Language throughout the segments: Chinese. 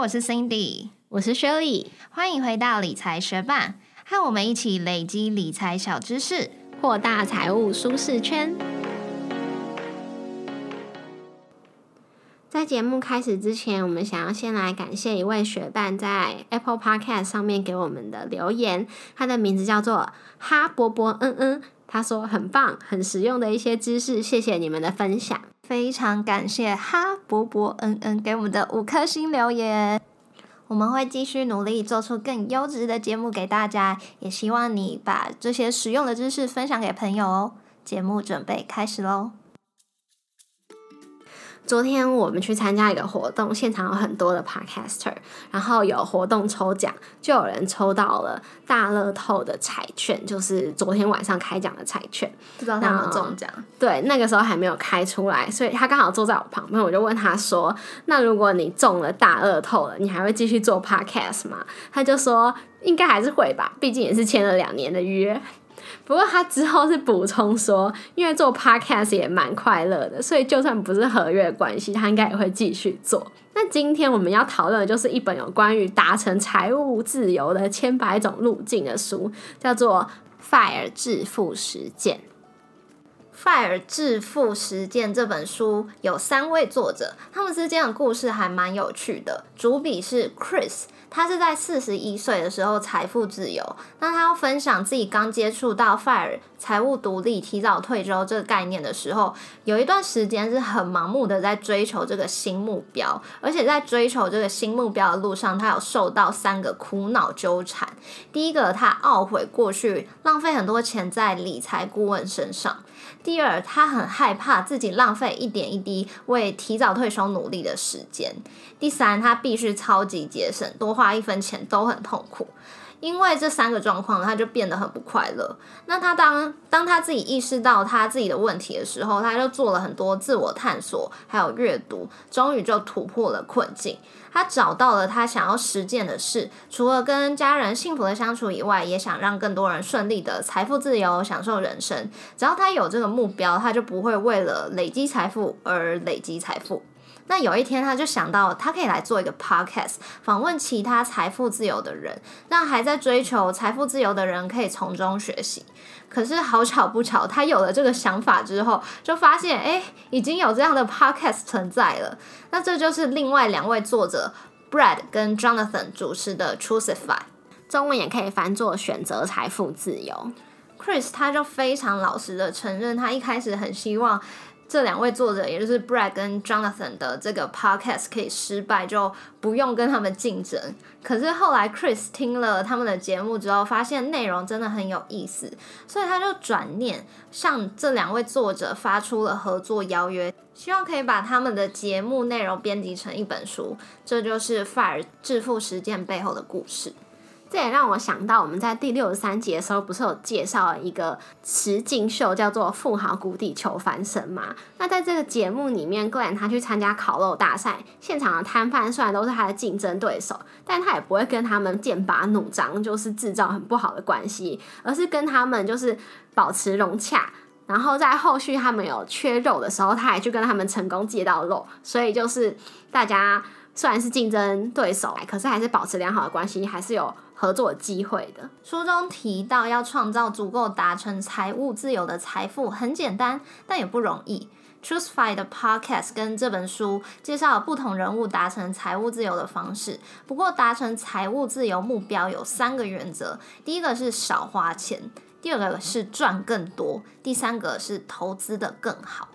我是 Cindy，我是 Shirley，欢迎回到理财学霸，和我们一起累积理财小知识，扩大财务舒适圈。在节目开始之前，我们想要先来感谢一位学伴在 Apple Podcast 上面给我们的留言，他的名字叫做哈波波嗯嗯，他说很棒，很实用的一些知识，谢谢你们的分享。非常感谢哈伯伯恩恩给我们的五颗星留言，我们会继续努力做出更优质的节目给大家，也希望你把这些实用的知识分享给朋友哦。节目准备开始喽！昨天我们去参加一个活动，现场有很多的 podcaster，然后有活动抽奖，就有人抽到了大乐透的彩券，就是昨天晚上开奖的彩券，不知道他有没有中奖。对，那个时候还没有开出来，所以他刚好坐在我旁边，我就问他说：“那如果你中了大乐透了，你还会继续做 podcast 吗？”他就说：“应该还是会吧，毕竟也是签了两年的约。”不过他之后是补充说，因为做 podcast 也蛮快乐的，所以就算不是合约关系，他应该也会继续做。那今天我们要讨论的就是一本有关于达成财务自由的千百种路径的书，叫做《FIRE 致富实践》。《FIRE 致富实践》这本书有三位作者，他们之间的故事还蛮有趣的。主笔是 Chris。他是在四十一岁的时候财富自由，那他要分享自己刚接触到 FIRE 财务独立、提早退休这个概念的时候，有一段时间是很盲目的在追求这个新目标，而且在追求这个新目标的路上，他有受到三个苦恼纠缠。第一个，他懊悔过去浪费很多钱在理财顾问身上。第二，他很害怕自己浪费一点一滴为提早退休努力的时间。第三，他必须超级节省，多花一分钱都很痛苦。因为这三个状况，他就变得很不快乐。那他当当他自己意识到他自己的问题的时候，他就做了很多自我探索，还有阅读，终于就突破了困境。他找到了他想要实践的事，除了跟家人幸福的相处以外，也想让更多人顺利的财富自由，享受人生。只要他有这个目标，他就不会为了累积财富而累积财富。那有一天，他就想到，他可以来做一个 podcast，访问其他财富自由的人，让还在追求财富自由的人可以从中学习。可是好巧不巧，他有了这个想法之后，就发现，哎，已经有这样的 podcast 存在了。那这就是另外两位作者 Brad 跟 Jonathan 主持的 Trueify，中文也可以翻作选择财富自由。Chris 他就非常老实的承认，他一开始很希望。这两位作者，也就是 Brad 跟 Jonathan 的这个 podcast 可以失败，就不用跟他们竞争。可是后来 Chris 听了他们的节目之后，发现内容真的很有意思，所以他就转念向这两位作者发出了合作邀约，希望可以把他们的节目内容编辑成一本书。这就是《Fire 致富实践》背后的故事。这也让我想到，我们在第六十三集的时候，不是有介绍一个实境秀，叫做《富豪谷底求翻身》嘛？那在这个节目里面，个人他去参加烤肉大赛，现场的摊贩虽然都是他的竞争对手，但他也不会跟他们剑拔弩张，就是制造很不好的关系，而是跟他们就是保持融洽。然后在后续他们有缺肉的时候，他还去跟他们成功借到肉，所以就是大家虽然是竞争对手，可是还是保持良好的关系，还是有。合作机会的书中提到，要创造足够达成财务自由的财富很简单，但也不容易。Trueify 的 Podcast 跟这本书介绍了不同人物达成财务自由的方式。不过，达成财务自由目标有三个原则：第一个是少花钱，第二个是赚更多，第三个是投资的更好。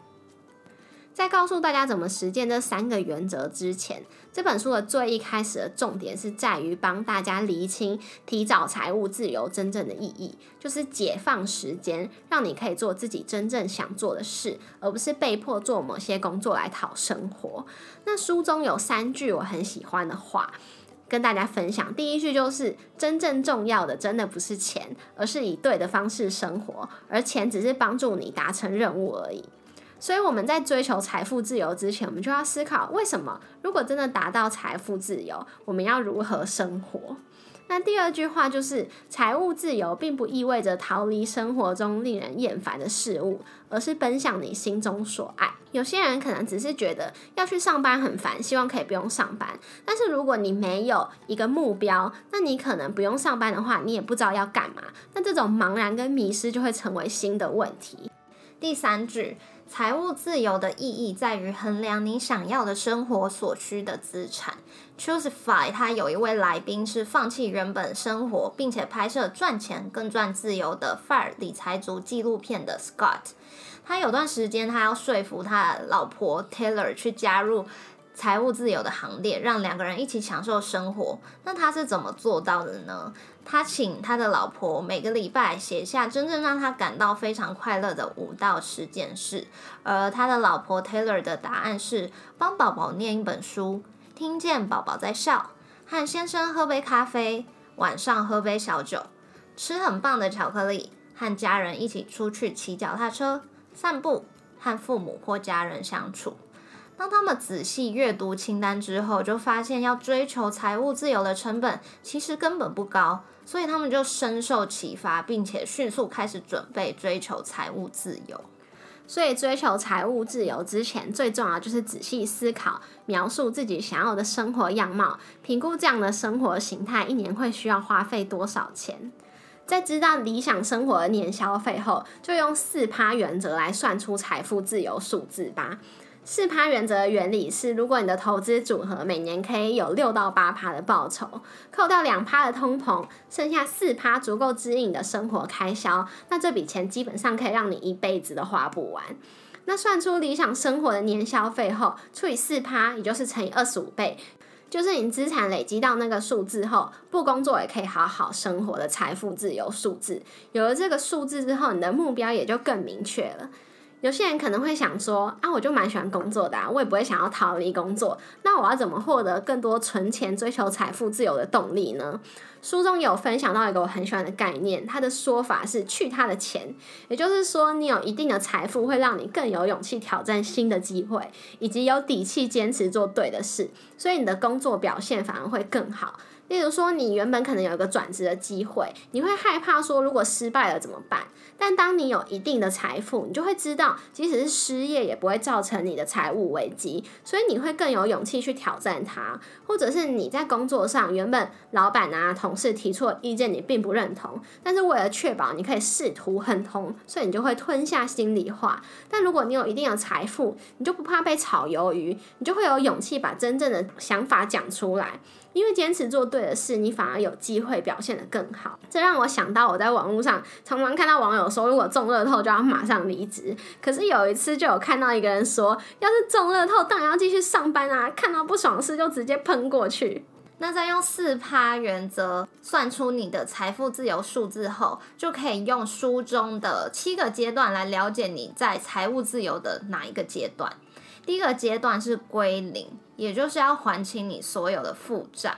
在告诉大家怎么实践这三个原则之前，这本书的最一开始的重点是在于帮大家厘清提早财务自由真正的意义，就是解放时间，让你可以做自己真正想做的事，而不是被迫做某些工作来讨生活。那书中有三句我很喜欢的话，跟大家分享。第一句就是：真正重要的真的不是钱，而是以对的方式生活，而钱只是帮助你达成任务而已。所以我们在追求财富自由之前，我们就要思考，为什么如果真的达到财富自由，我们要如何生活？那第二句话就是，财务自由并不意味着逃离生活中令人厌烦的事物，而是奔向你心中所爱。有些人可能只是觉得要去上班很烦，希望可以不用上班。但是如果你没有一个目标，那你可能不用上班的话，你也不知道要干嘛。那这种茫然跟迷失就会成为新的问题。第三句。财务自由的意义在于衡量你想要的生活所需的资产。Choosify，他有一位来宾是放弃原本生活，并且拍摄赚钱更赚自由的 Fire 理财族纪录片的 Scott。他有段时间他要说服他老婆 Taylor 去加入财务自由的行列，让两个人一起享受生活。那他是怎么做到的呢？他请他的老婆每个礼拜写下真正让他感到非常快乐的五到十件事，而他的老婆 Taylor 的答案是帮宝宝念一本书，听见宝宝在笑，和先生喝杯咖啡，晚上喝杯小酒，吃很棒的巧克力，和家人一起出去骑脚踏车、散步，和父母或家人相处。当他们仔细阅读清单之后，就发现要追求财务自由的成本其实根本不高。所以他们就深受启发，并且迅速开始准备追求财务自由。所以追求财务自由之前，最重要就是仔细思考，描述自己想要的生活样貌，评估这样的生活形态一年会需要花费多少钱。在知道理想生活的年消费后，就用四趴原则来算出财富自由数字吧。四趴原则的原理是，如果你的投资组合每年可以有六到八趴的报酬，扣掉两趴的通膨，剩下四趴足够支应你的生活开销，那这笔钱基本上可以让你一辈子都花不完。那算出理想生活的年消费后，除以四趴，也就是乘以二十五倍，就是你资产累积到那个数字后，不工作也可以好好生活的财富自由数字。有了这个数字之后，你的目标也就更明确了。有些人可能会想说啊，我就蛮喜欢工作的，我也不会想要逃离工作。那我要怎么获得更多存钱、追求财富自由的动力呢？书中有分享到一个我很喜欢的概念，他的说法是去他的钱，也就是说，你有一定的财富会让你更有勇气挑战新的机会，以及有底气坚持做对的事，所以你的工作表现反而会更好。例如说，你原本可能有一个转职的机会，你会害怕说，如果失败了怎么办？但当你有一定的财富，你就会知道，即使是失业也不会造成你的财务危机，所以你会更有勇气去挑战它。或者是你在工作上，原本老板啊、同事提出的意见你并不认同，但是为了确保你可以试图亨通，所以你就会吞下心里话。但如果你有一定的财富，你就不怕被炒鱿鱼，你就会有勇气把真正的想法讲出来。因为坚持做对的事，你反而有机会表现得更好。这让我想到，我在网络上常常看到网友说，如果中乐透就要马上离职。可是有一次就有看到一个人说，要是中乐透，当然要继续上班啊！看到不爽事就直接喷过去。那在用四趴原则算出你的财富自由数字后，就可以用书中的七个阶段来了解你在财务自由的哪一个阶段。第一个阶段是归零。也就是要还清你所有的负债。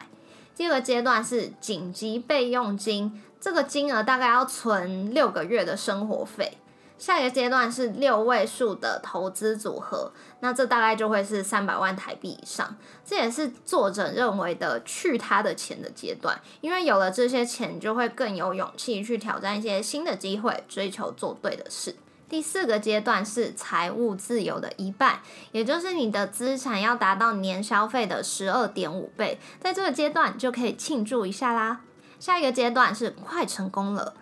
第二个阶段是紧急备用金，这个金额大概要存六个月的生活费。下一个阶段是六位数的投资组合，那这大概就会是三百万台币以上。这也是作者认为的去他的钱的阶段，因为有了这些钱，就会更有勇气去挑战一些新的机会，追求做对的事。第四个阶段是财务自由的一半，也就是你的资产要达到年消费的十二点五倍，在这个阶段就可以庆祝一下啦。下一个阶段是快成功了，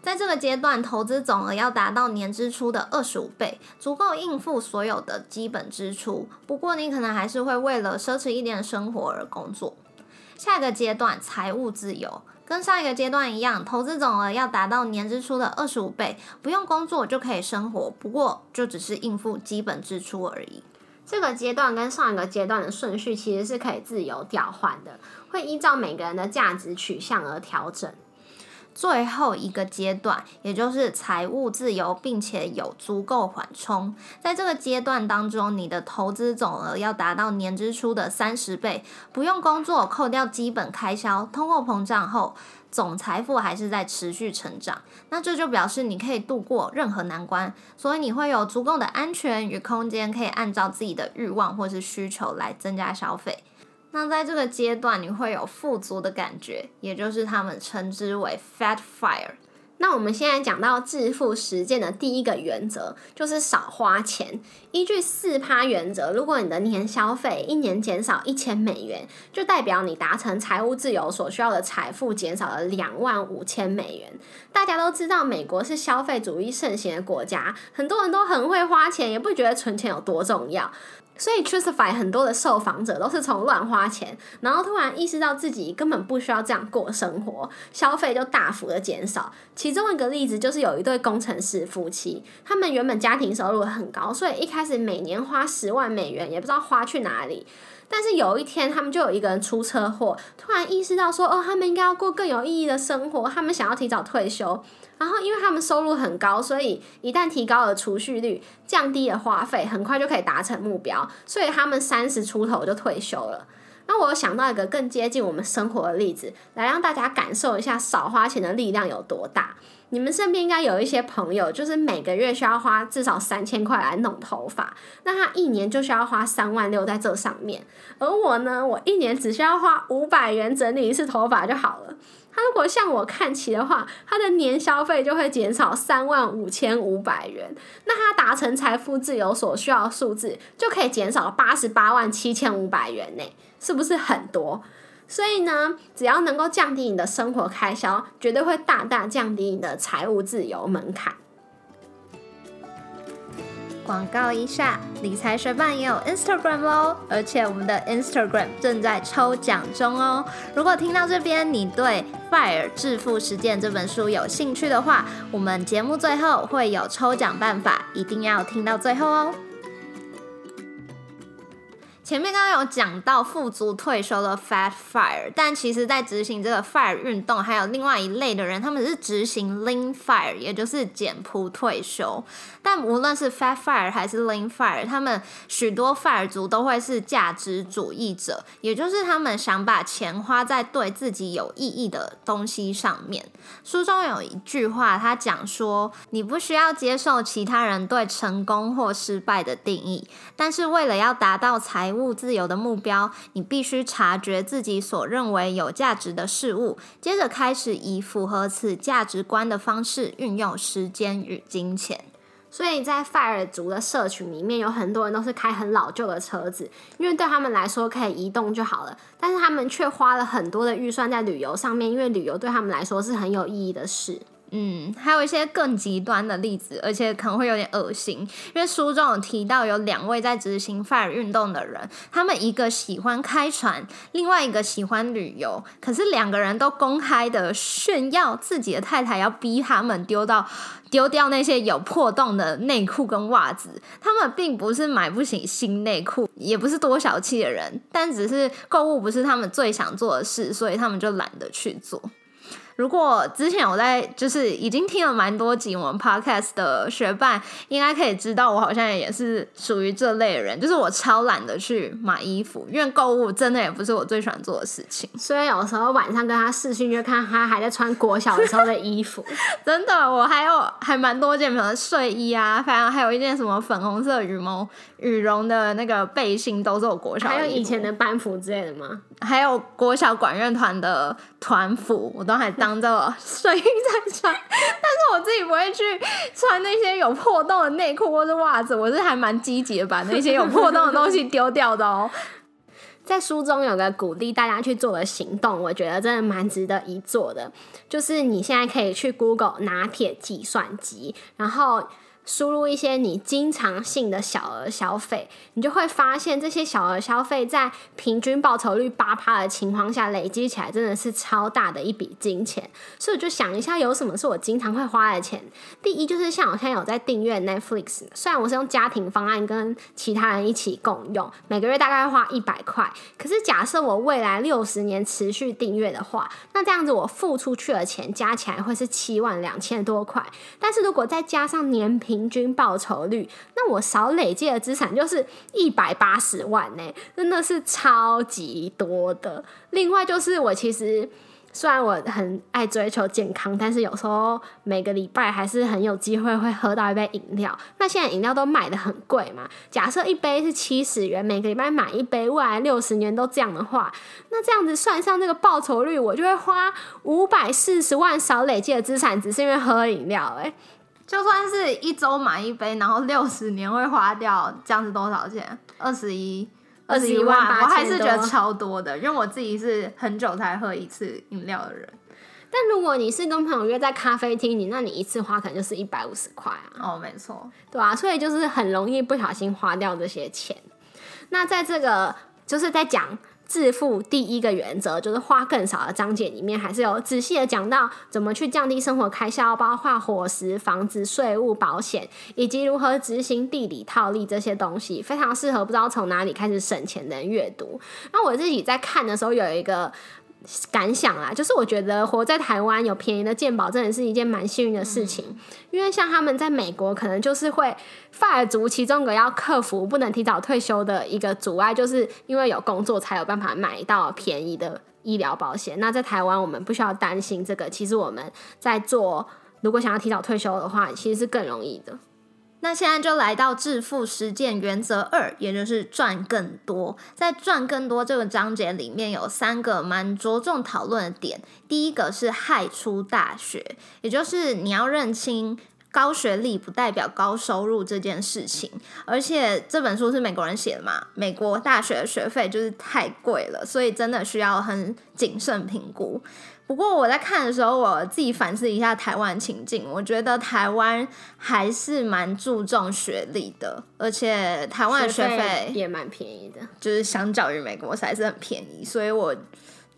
在这个阶段投资总额要达到年支出的二十五倍，足够应付所有的基本支出。不过你可能还是会为了奢侈一点的生活而工作。下一个阶段财务自由。跟上一个阶段一样，投资总额要达到年支出的二十五倍，不用工作就可以生活，不过就只是应付基本支出而已。这个阶段跟上一个阶段的顺序其实是可以自由调换的，会依照每个人的价值取向而调整。最后一个阶段，也就是财务自由，并且有足够缓冲。在这个阶段当中，你的投资总额要达到年支出的三十倍，不用工作，扣掉基本开销，通货膨胀后，总财富还是在持续成长。那这就表示你可以度过任何难关，所以你会有足够的安全与空间，可以按照自己的欲望或是需求来增加消费。那在这个阶段，你会有富足的感觉，也就是他们称之为 fat fire。那我们现在讲到致富实践的第一个原则，就是少花钱。依据四趴原则，如果你的年消费一年减少一千美元，就代表你达成财务自由所需要的财富减少了两万五千美元。大家都知道，美国是消费主义盛行的国家，很多人都很会花钱，也不觉得存钱有多重要。所以 t r u s t i f y 很多的受访者都是从乱花钱，然后突然意识到自己根本不需要这样过生活，消费就大幅的减少。其中一个例子就是有一对工程师夫妻，他们原本家庭收入很高，所以一开始每年花十万美元也不知道花去哪里。但是有一天，他们就有一个人出车祸，突然意识到说，哦，他们应该要过更有意义的生活，他们想要提早退休。然后，因为他们收入很高，所以一旦提高了储蓄率，降低了花费，很快就可以达成目标。所以他们三十出头就退休了。那我想到一个更接近我们生活的例子，来让大家感受一下少花钱的力量有多大。你们身边应该有一些朋友，就是每个月需要花至少三千块来弄头发，那他一年就需要花三万六在这上面。而我呢，我一年只需要花五百元整理一次头发就好了。他如果向我看齐的话，他的年消费就会减少三万五千五百元。那他达成财富自由所需要数字，就可以减少八十八万七千五百元呢，是不是很多？所以呢，只要能够降低你的生活开销，绝对会大大降低你的财务自由门槛。广告一下，理财学伴也有 Instagram 喽，而且我们的 Instagram 正在抽奖中哦。如果听到这边你对《Fire 致富实践》这本书有兴趣的话，我们节目最后会有抽奖办法，一定要听到最后哦。前面刚刚有讲到富足退休的 Fat Fire，但其实在执行这个 Fire 运动，还有另外一类的人，他们是执行 Lean Fire，也就是简朴退休。但无论是 Fat Fire 还是 Lean Fire，他们许多 Fire 族都会是价值主义者，也就是他们想把钱花在对自己有意义的东西上面。书中有一句话，他讲说：“你不需要接受其他人对成功或失败的定义，但是为了要达到财务自由的目标，你必须察觉自己所认为有价值的事物，接着开始以符合此价值观的方式运用时间与金钱。所以在 Fire 族的社群里面，有很多人都是开很老旧的车子，因为对他们来说可以移动就好了。但是他们却花了很多的预算在旅游上面，因为旅游对他们来说是很有意义的事。嗯，还有一些更极端的例子，而且可能会有点恶心，因为书中有提到有两位在执行 FIRE 运动的人，他们一个喜欢开船，另外一个喜欢旅游，可是两个人都公开的炫耀自己的太太要逼他们丢到丢掉那些有破洞的内裤跟袜子。他们并不是买不起新内裤，也不是多小气的人，但只是购物不是他们最想做的事，所以他们就懒得去做。如果之前我在就是已经听了蛮多集我们 podcast 的学伴，应该可以知道我好像也是属于这类人，就是我超懒得去买衣服，因为购物真的也不是我最喜欢做的事情。所以有时候晚上跟他视讯，就看他还在穿国小的时候的衣服。真的，我还有还蛮多件，比如睡衣啊，反正还有一件什么粉红色羽毛羽绒的那个背心，都是我国小。还有以前的班服之类的吗？还有国小管乐团的团服，我都还当做睡衣在穿。但是我自己不会去穿那些有破洞的内裤或是袜子，我是还蛮积极的，把那些有破洞的东西丢掉的哦。在书中有个鼓励大家去做的行动，我觉得真的蛮值得一做的，就是你现在可以去 Google 拿铁计算机，然后。输入一些你经常性的小额消费，你就会发现这些小额消费在平均报酬率八趴的情况下，累积起来真的是超大的一笔金钱。所以我就想一下，有什么是我经常会花的钱？第一就是像我现在有在订阅 Netflix，虽然我是用家庭方案跟其他人一起共用，每个月大概花一百块。可是假设我未来六十年持续订阅的话，那这样子我付出去的钱加起来会是七万两千多块。但是如果再加上年平平均报酬率，那我少累积的资产就是一百八十万呢，真的是超级多的。另外就是我其实。虽然我很爱追求健康，但是有时候每个礼拜还是很有机会会喝到一杯饮料。那现在饮料都买的很贵嘛？假设一杯是七十元，每个礼拜买一杯，未来六十年都这样的话，那这样子算上这个报酬率，我就会花五百四十万少累积的资产，只是因为喝饮料。诶，就算是一周买一杯，然后六十年会花掉这样子多少钱？二十一。二十一万，我还是觉得超多的，因为我自己是很久才喝一次饮料的人。但如果你是跟朋友约在咖啡厅，你那你一次花可能就是一百五十块啊。哦，没错，对啊，所以就是很容易不小心花掉这些钱。那在这个就是在讲。致富第一个原则就是花更少的章节里面，还是有仔细的讲到怎么去降低生活开销，包括伙食、房子、税务、保险，以及如何执行地理套利这些东西，非常适合不知道从哪里开始省钱的人阅读。那我自己在看的时候有一个。感想啦，就是我觉得活在台湾有便宜的健保，真的是一件蛮幸运的事情。因为像他们在美国，可能就是会发足其中一个要克服不能提早退休的一个阻碍，就是因为有工作才有办法买到便宜的医疗保险。那在台湾，我们不需要担心这个。其实我们在做，如果想要提早退休的话，其实是更容易的。那现在就来到致富实践原则二，也就是赚更多。在赚更多这个章节里面有三个蛮着重讨论的点。第一个是害出大学，也就是你要认清高学历不代表高收入这件事情。而且这本书是美国人写的嘛，美国大学的学费就是太贵了，所以真的需要很谨慎评估。不过我在看的时候，我自己反思一下台湾情境，我觉得台湾还是蛮注重学历的，而且台湾的学费也蛮便宜的，就是相较于美国还是很便宜，所以我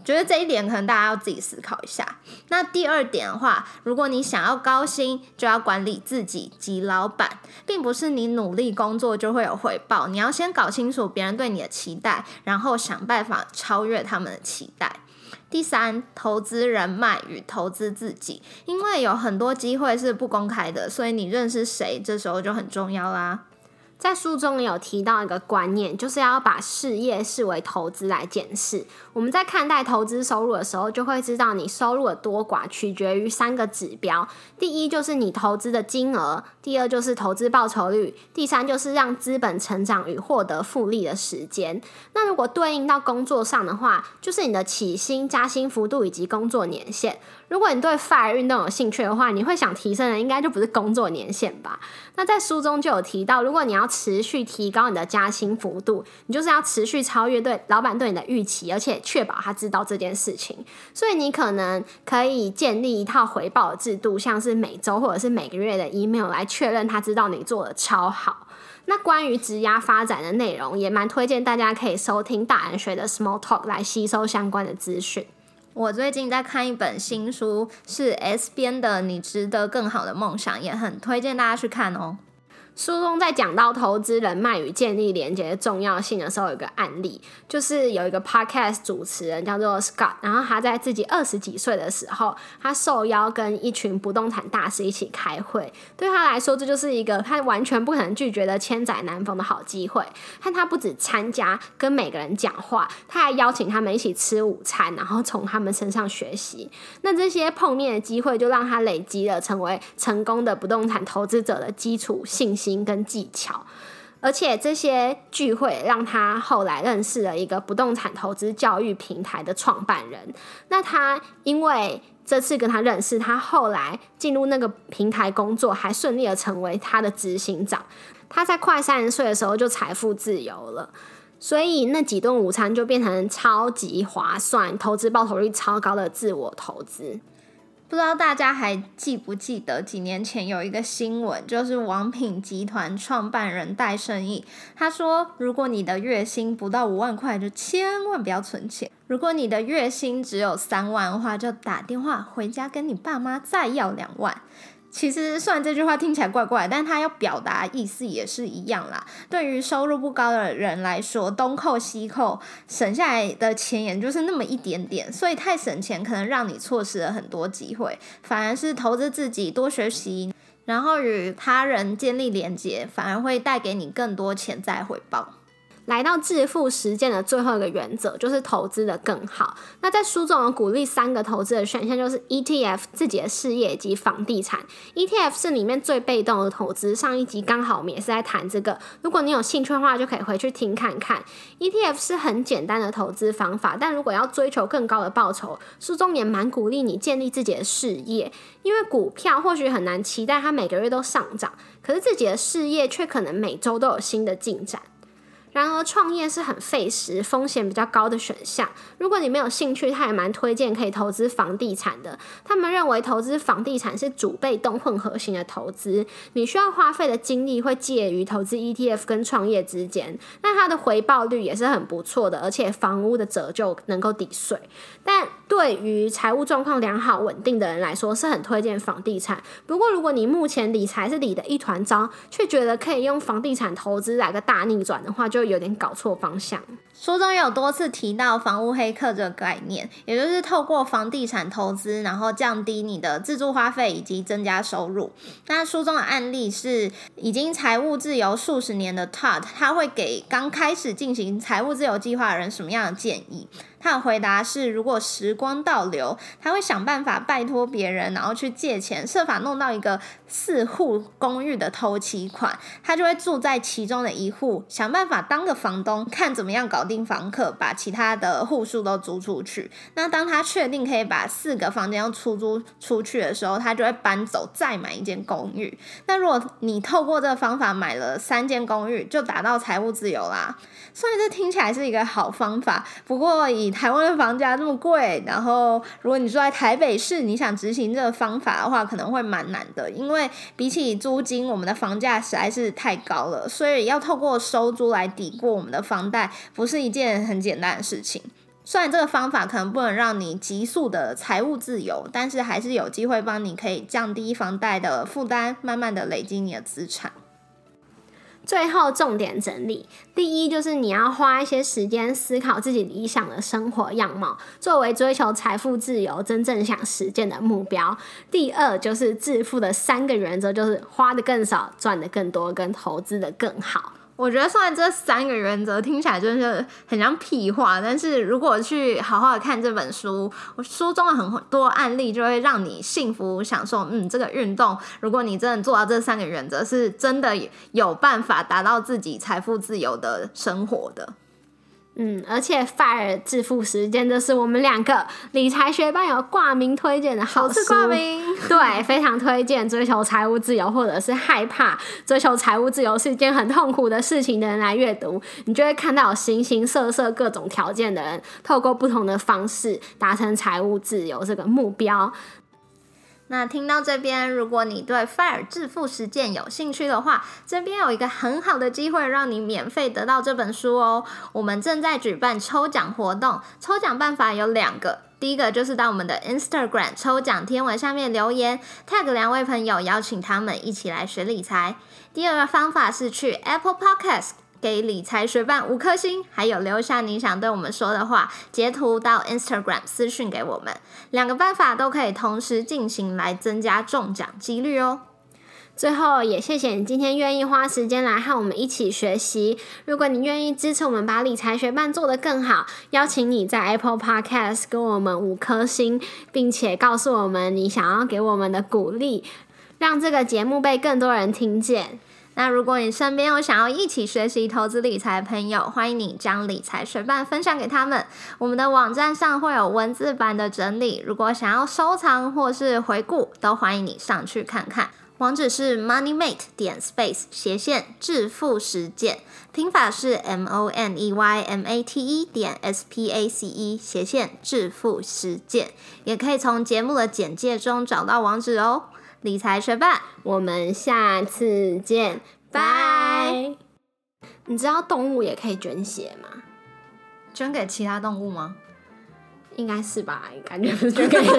觉得这一点可能大家要自己思考一下。那第二点的话，如果你想要高薪，就要管理自己及老板，并不是你努力工作就会有回报，你要先搞清楚别人对你的期待，然后想办法超越他们的期待。第三，投资人脉与投资自己，因为有很多机会是不公开的，所以你认识谁，这时候就很重要啦。在书中有提到一个观念，就是要把事业视为投资来检视。我们在看待投资收入的时候，就会知道你收入的多寡取决于三个指标：第一就是你投资的金额，第二就是投资报酬率，第三就是让资本成长与获得复利的时间。那如果对应到工作上的话，就是你的起薪、加薪幅度以及工作年限。如果你对 FIRE 运动有兴趣的话，你会想提升的应该就不是工作年限吧？那在书中就有提到，如果你要持续提高你的加薪幅度，你就是要持续超越对老板对你的预期，而且确保他知道这件事情。所以你可能可以建立一套回报制度，像是每周或者是每个月的 email 来确认他知道你做的超好。那关于职涯发展的内容，也蛮推荐大家可以收听大人学的 Small Talk 来吸收相关的资讯。我最近在看一本新书，是 S 编的《你值得更好的梦想》，也很推荐大家去看哦。书中在讲到投资人脉与建立连接的重要性的时候，有一个案例，就是有一个 podcast 主持人叫做 Scott，然后他在自己二十几岁的时候，他受邀跟一群不动产大师一起开会，对他来说，这就是一个他完全不可能拒绝的千载难逢的好机会。但他不止参加跟每个人讲话，他还邀请他们一起吃午餐，然后从他们身上学习。那这些碰面的机会，就让他累积了成为成功的不动产投资者的基础信息。心跟技巧，而且这些聚会让他后来认识了一个不动产投资教育平台的创办人。那他因为这次跟他认识，他后来进入那个平台工作，还顺利的成为他的执行长。他在快三十岁的时候就财富自由了，所以那几顿午餐就变成超级划算、投资报酬率超高的自我投资。不知道大家还记不记得几年前有一个新闻，就是王品集团创办人戴胜义，他说，如果你的月薪不到五万块，就千万不要存钱；如果你的月薪只有三万的话，就打电话回家跟你爸妈再要两万。其实，虽然这句话听起来怪怪，但他要表达意思也是一样啦。对于收入不高的人来说，东扣西扣，省下来的钱也就是那么一点点，所以太省钱可能让你错失了很多机会。反而是投资自己，多学习，然后与他人建立连接，反而会带给你更多潜在回报。来到致富实践的最后一个原则，就是投资的更好。那在书中有鼓励三个投资的选项，就是 ETF、自己的事业及房地产。ETF 是里面最被动的投资。上一集刚好我们也是在谈这个，如果你有兴趣的话，就可以回去听看看。ETF 是很简单的投资方法，但如果要追求更高的报酬，书中也蛮鼓励你建立自己的事业。因为股票或许很难期待它每个月都上涨，可是自己的事业却可能每周都有新的进展。然而，创业是很费时、风险比较高的选项。如果你没有兴趣，他也蛮推荐可以投资房地产的。他们认为投资房地产是主被动混合型的投资，你需要花费的精力会介于投资 ETF 跟创业之间。那它的回报率也是很不错的，而且房屋的折旧能够抵税。但对于财务状况良好、稳定的人来说，是很推荐房地产。不过，如果你目前理财是理的一团糟，却觉得可以用房地产投资来个大逆转的话，就有点搞错方向。书中有多次提到房屋黑客这个概念，也就是透过房地产投资，然后降低你的自住花费以及增加收入。那书中的案例是已经财务自由数十年的 Todd，他会给刚开始进行财务自由计划的人什么样的建议？他的回答是：如果时光倒流，他会想办法拜托别人，然后去借钱，设法弄到一个四户公寓的头期款，他就会住在其中的一户，想办法当个房东，看怎么样搞定房客，把其他的户数都租出去。那当他确定可以把四个房间要出租出去的时候，他就会搬走，再买一间公寓。那如果你透过这个方法买了三间公寓，就达到财务自由啦。虽然这听起来是一个好方法，不过以台湾的房价这么贵，然后如果你住在台北市，你想执行这个方法的话，可能会蛮难的，因为因为比起租金，我们的房价实在是太高了，所以要透过收租来抵过我们的房贷，不是一件很简单的事情。虽然这个方法可能不能让你急速的财务自由，但是还是有机会帮你可以降低房贷的负担，慢慢的累积你的资产。最后重点整理：第一，就是你要花一些时间思考自己理想的生活样貌，作为追求财富自由真正想实践的目标；第二，就是致富的三个原则，就是花的更少，赚的更多，跟投资的更好。我觉得虽然这三个原则听起来就是很像屁话，但是如果去好好的看这本书，书中的很多案例就会让你幸福享受。嗯，这个运动，如果你真的做到这三个原则，是真的有办法达到自己财富自由的生活的。嗯，而且 FIRE 致富时间，这是我们两个理财学班有挂名推荐的好书，挂名。对，非常推荐追求财务自由，或者是害怕追求财务自由是一件很痛苦的事情的人来阅读，你就会看到形形色色各种条件的人，透过不同的方式达成财务自由这个目标。那听到这边，如果你对 FIRE 致富实践有兴趣的话，这边有一个很好的机会，让你免费得到这本书哦。我们正在举办抽奖活动，抽奖办法有两个，第一个就是到我们的 Instagram 抽奖贴文下面留言，tag 两位朋友，邀请他们一起来学理财。第二个方法是去 Apple Podcast。给理财学伴五颗星，还有留下你想对我们说的话，截图到 Instagram 私讯给我们，两个办法都可以同时进行来增加中奖几率哦。最后也谢谢你今天愿意花时间来和我们一起学习。如果你愿意支持我们把理财学伴做得更好，邀请你在 Apple Podcast 给我们五颗星，并且告诉我们你想要给我们的鼓励，让这个节目被更多人听见。那如果你身边有想要一起学习投资理财的朋友，欢迎你将理财学伴分享给他们。我们的网站上会有文字版的整理，如果想要收藏或是回顾，都欢迎你上去看看。网址是 moneymate 点 space 斜线致富实践，拼法是 m o n e y m a t e 点 s p a c e 斜线致富实践，也可以从节目的简介中找到网址哦。理财学霸，我们下次见，拜。你知道动物也可以捐血吗？捐给其他动物吗？应该是吧，感觉不是捐给人。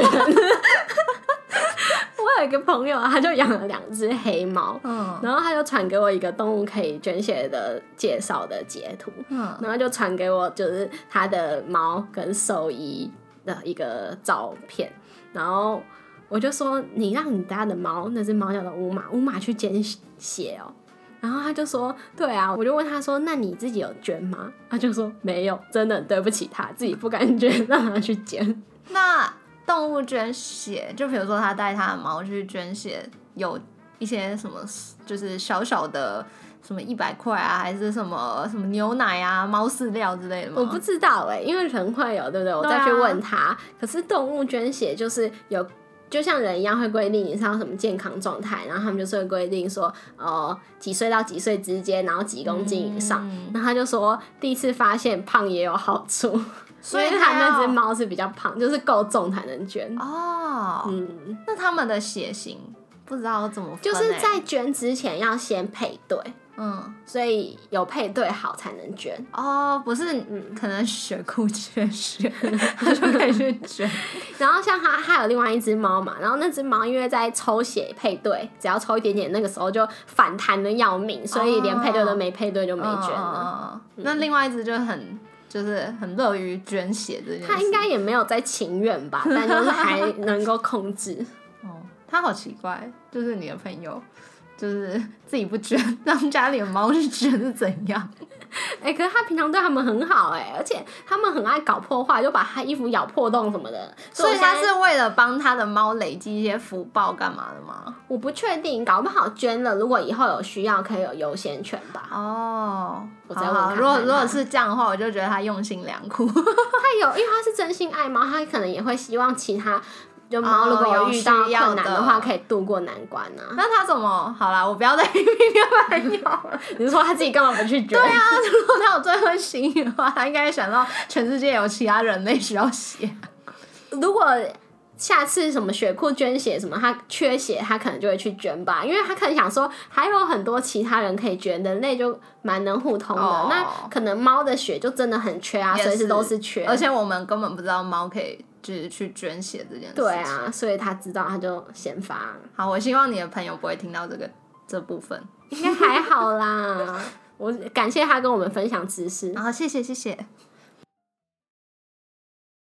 我有一个朋友，他就养了两只黑猫，嗯然后他就传给我一个动物可以捐血的介绍的截图，嗯然后就传给我就是他的猫跟兽医的一个照片，然后我就说你让你家的猫，那只猫叫做乌马，乌马去捐血哦。然后他就说：“对啊。”我就问他说：“那你自己有捐吗？”他就说：“没有，真的对不起他，自己不敢捐，让他去捐。那动物捐血，就比如说他带他的猫去捐血，有一些什么，就是小小的什么一百块啊，还是什么什么牛奶啊、猫饲料之类的吗？我不知道哎、因为人会有，对不对？我再去问他。可是动物捐血就是有。就像人一样会规定你是要什么健康状态，然后他们就是会规定说，呃，几岁到几岁之间，然后几公斤以上。嗯。然后他就说，第一次发现胖也有好处，所以 他那只猫是比较胖，就是够重才能捐。哦，嗯，那他们的血型不知道怎么就是在捐之前要先配对，嗯所以有配对好才能捐。哦，不是，嗯可能血库缺血，他就可以去捐。然后像他，他有另外一只猫嘛，然后那只猫因为在抽血配对，只要抽一点点，那个时候就反弹的要命，所以连配对都没配对就没捐了。那另外一只就很就是很乐于捐血这件事。它应该也没有在情愿吧，但就是还能够控制。哦，他好奇怪，就是你的朋友。就是自己不捐，让家里的猫是捐是怎样？哎、可是他平常对他们很好哎、而且他们很爱搞破坏，就把他衣服咬破洞什么的。所以他是为了帮他的猫累积一些福报干嘛的吗？我不确定，搞不好捐了，如果以后有需要，可以有优先权吧。哦，我再问如果如果是这样的话，我就觉得他用心良苦。他有，因为他是真心爱猫，他可能也会希望其他就猫哦如果有遇到困难的话，可以度过难关啊。那他怎么好啦？我不要再批评朋友了。你是说他自己干嘛不去捐？对啊，如果他有这份心意的话，他应该想到全世界有其他人类需要血。如果下次什么血库捐血什么，他缺血，他可能就会去捐吧，因为他可能想说还有很多其他人可以捐，人类就蛮能互通的。哦那可能猫的血就真的很缺啊，随时都是缺。而且我们根本不知道猫可以就是去捐血这件事。对，啊，所以他知道他就先发，好，我希望你的朋友不会听到这个这部分。应该还好啦。我感谢他跟我们分享知识。然后谢谢谢谢。